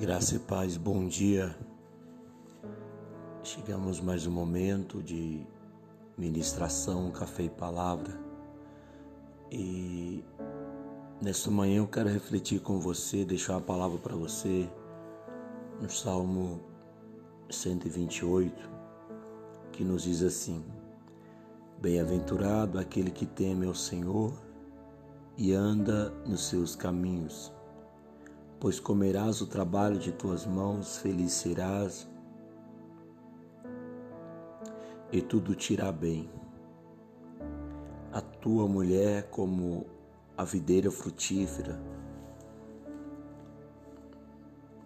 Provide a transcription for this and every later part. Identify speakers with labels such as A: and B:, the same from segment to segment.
A: Graça e paz, bom dia. Chegamos mais um momento de ministração, café e palavra. E nesta manhã eu quero refletir com você, deixar uma palavra para você no Salmo 128, que nos diz assim: Bem-aventurado aquele que teme ao Senhor e anda nos seus caminhos pois comerás o trabalho de tuas mãos, feliz serás, e tudo te irá bem. A tua mulher como a videira frutífera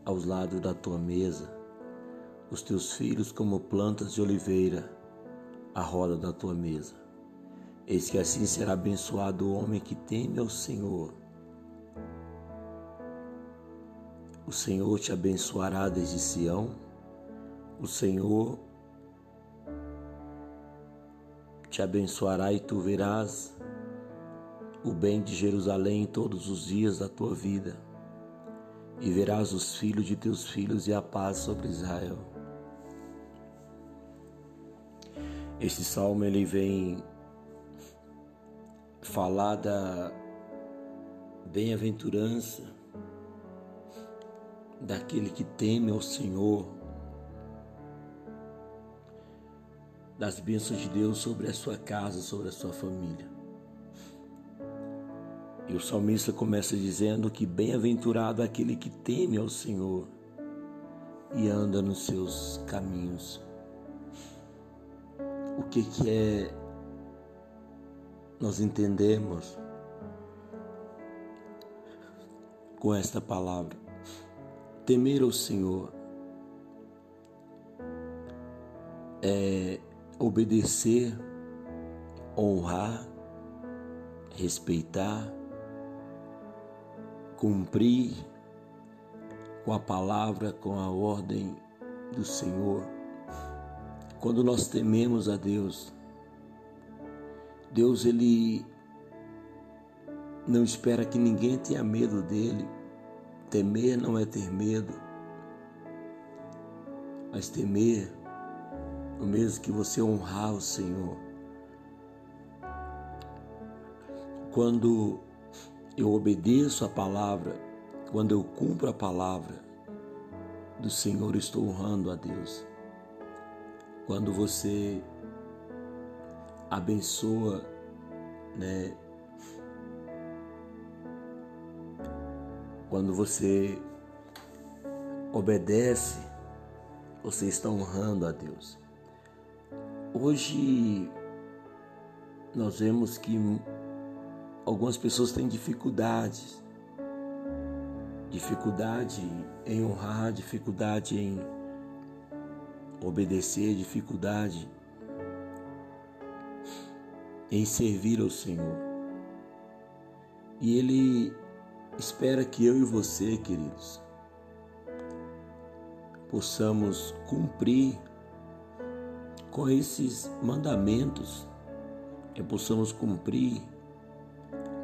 A: aos lados da tua mesa, os teus filhos como plantas de oliveira à roda da tua mesa. Eis que assim será abençoado o homem que teme ao Senhor O Senhor te abençoará desde Sião, o Senhor te abençoará e tu verás o bem de Jerusalém todos os dias da tua vida, e verás os filhos de teus filhos e a paz sobre Israel. Este salmo ele vem falar da bem-aventurança daquele que teme ao Senhor, das bênçãos de Deus sobre a sua casa, sobre a sua família. E o salmista começa dizendo que bem-aventurado aquele que teme ao Senhor e anda nos seus caminhos. O que, que é nós entendemos com esta palavra? Temer ao Senhor é obedecer, honrar, respeitar, cumprir com a palavra, com a ordem do Senhor. Quando nós tememos a Deus, Deus ele não espera que ninguém tenha medo dele. Temer não é ter medo, mas temer o mesmo que você honrar o Senhor. Quando eu obedeço a palavra, quando eu cumpro a palavra do Senhor, estou honrando a Deus. Quando você abençoa, né, Quando você obedece, você está honrando a Deus. Hoje nós vemos que algumas pessoas têm dificuldades, dificuldade em honrar, dificuldade em obedecer, dificuldade em servir ao Senhor. E Ele espera que eu e você, queridos, possamos cumprir com esses mandamentos, que possamos cumprir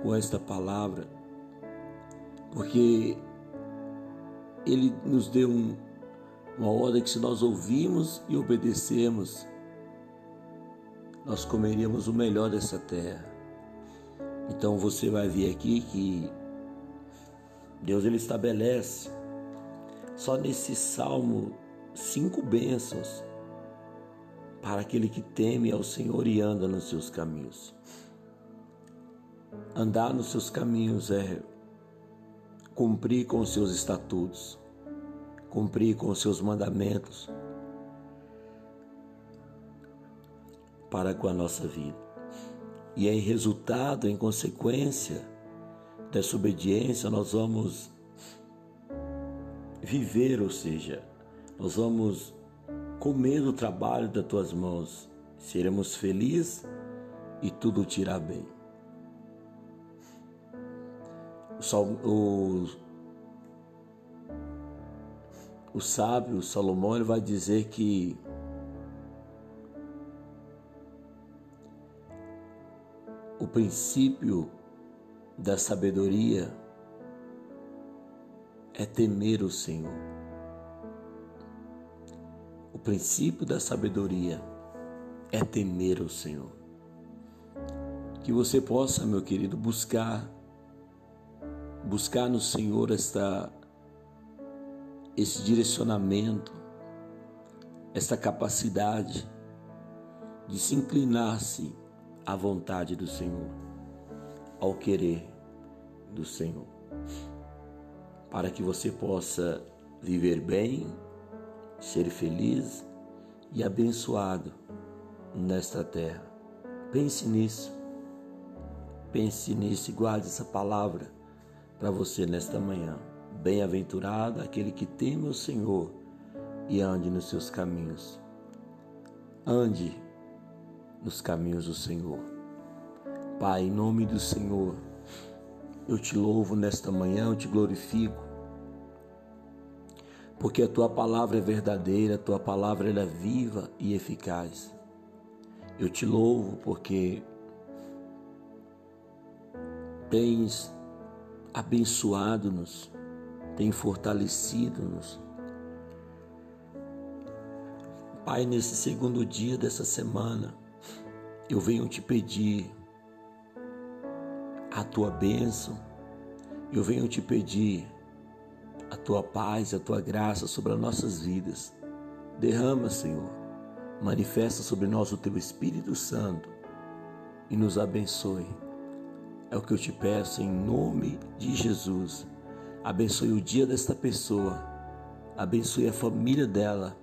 A: com esta palavra, porque Ele nos deu um, uma ordem que, se nós ouvirmos e obedecermos, nós comeríamos o melhor dessa terra. Então você vai ver aqui que Deus ele estabelece só nesse salmo cinco bênçãos para aquele que teme ao Senhor e anda nos seus caminhos. Andar nos seus caminhos é cumprir com os seus estatutos, cumprir com os seus mandamentos para com a nossa vida. E é em resultado, em consequência, dessa obediência, nós vamos viver, ou seja, nós vamos comer o trabalho das tuas mãos, seremos felizes e tudo te irá bem. O, o, o sábio Salomão ele vai dizer que o princípio da sabedoria é temer o Senhor. o princípio da sabedoria é temer o Senhor. Que você possa, meu querido, buscar buscar no Senhor esta esse direcionamento, esta capacidade de se inclinar-se à vontade do Senhor, ao querer do Senhor, para que você possa viver bem, ser feliz e abençoado nesta terra. Pense nisso. Pense nisso e guarde essa palavra para você nesta manhã. Bem-aventurado aquele que teme o Senhor e ande nos seus caminhos. Ande nos caminhos do Senhor. Pai, em nome do Senhor, eu te louvo nesta manhã, eu te glorifico, porque a tua palavra é verdadeira, a tua palavra é viva e eficaz. Eu te louvo porque tens abençoado-nos, tem fortalecido-nos. Pai, nesse segundo dia dessa semana, eu venho te pedir a tua bênção, eu venho te pedir a tua paz, a tua graça sobre as nossas vidas. Derrama, Senhor, manifesta sobre nós o teu Espírito Santo e nos abençoe. É o que eu te peço em nome de Jesus. Abençoe o dia desta pessoa, abençoe a família dela,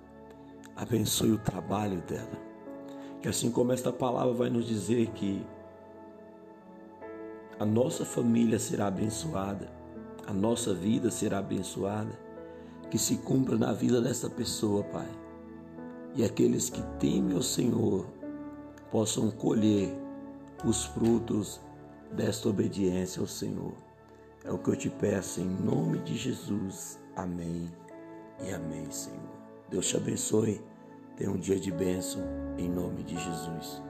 A: abençoe o trabalho dela. Que assim como esta palavra vai nos dizer que a nossa família será abençoada, a nossa vida será abençoada, que se cumpra na vida dessa pessoa, Pai. E aqueles que temem o Senhor possam colher os frutos desta obediência ao Senhor. É o que eu te peço em nome de Jesus. Amém e amém, Senhor. Deus te abençoe. Tenha um dia de bênção em nome de Jesus.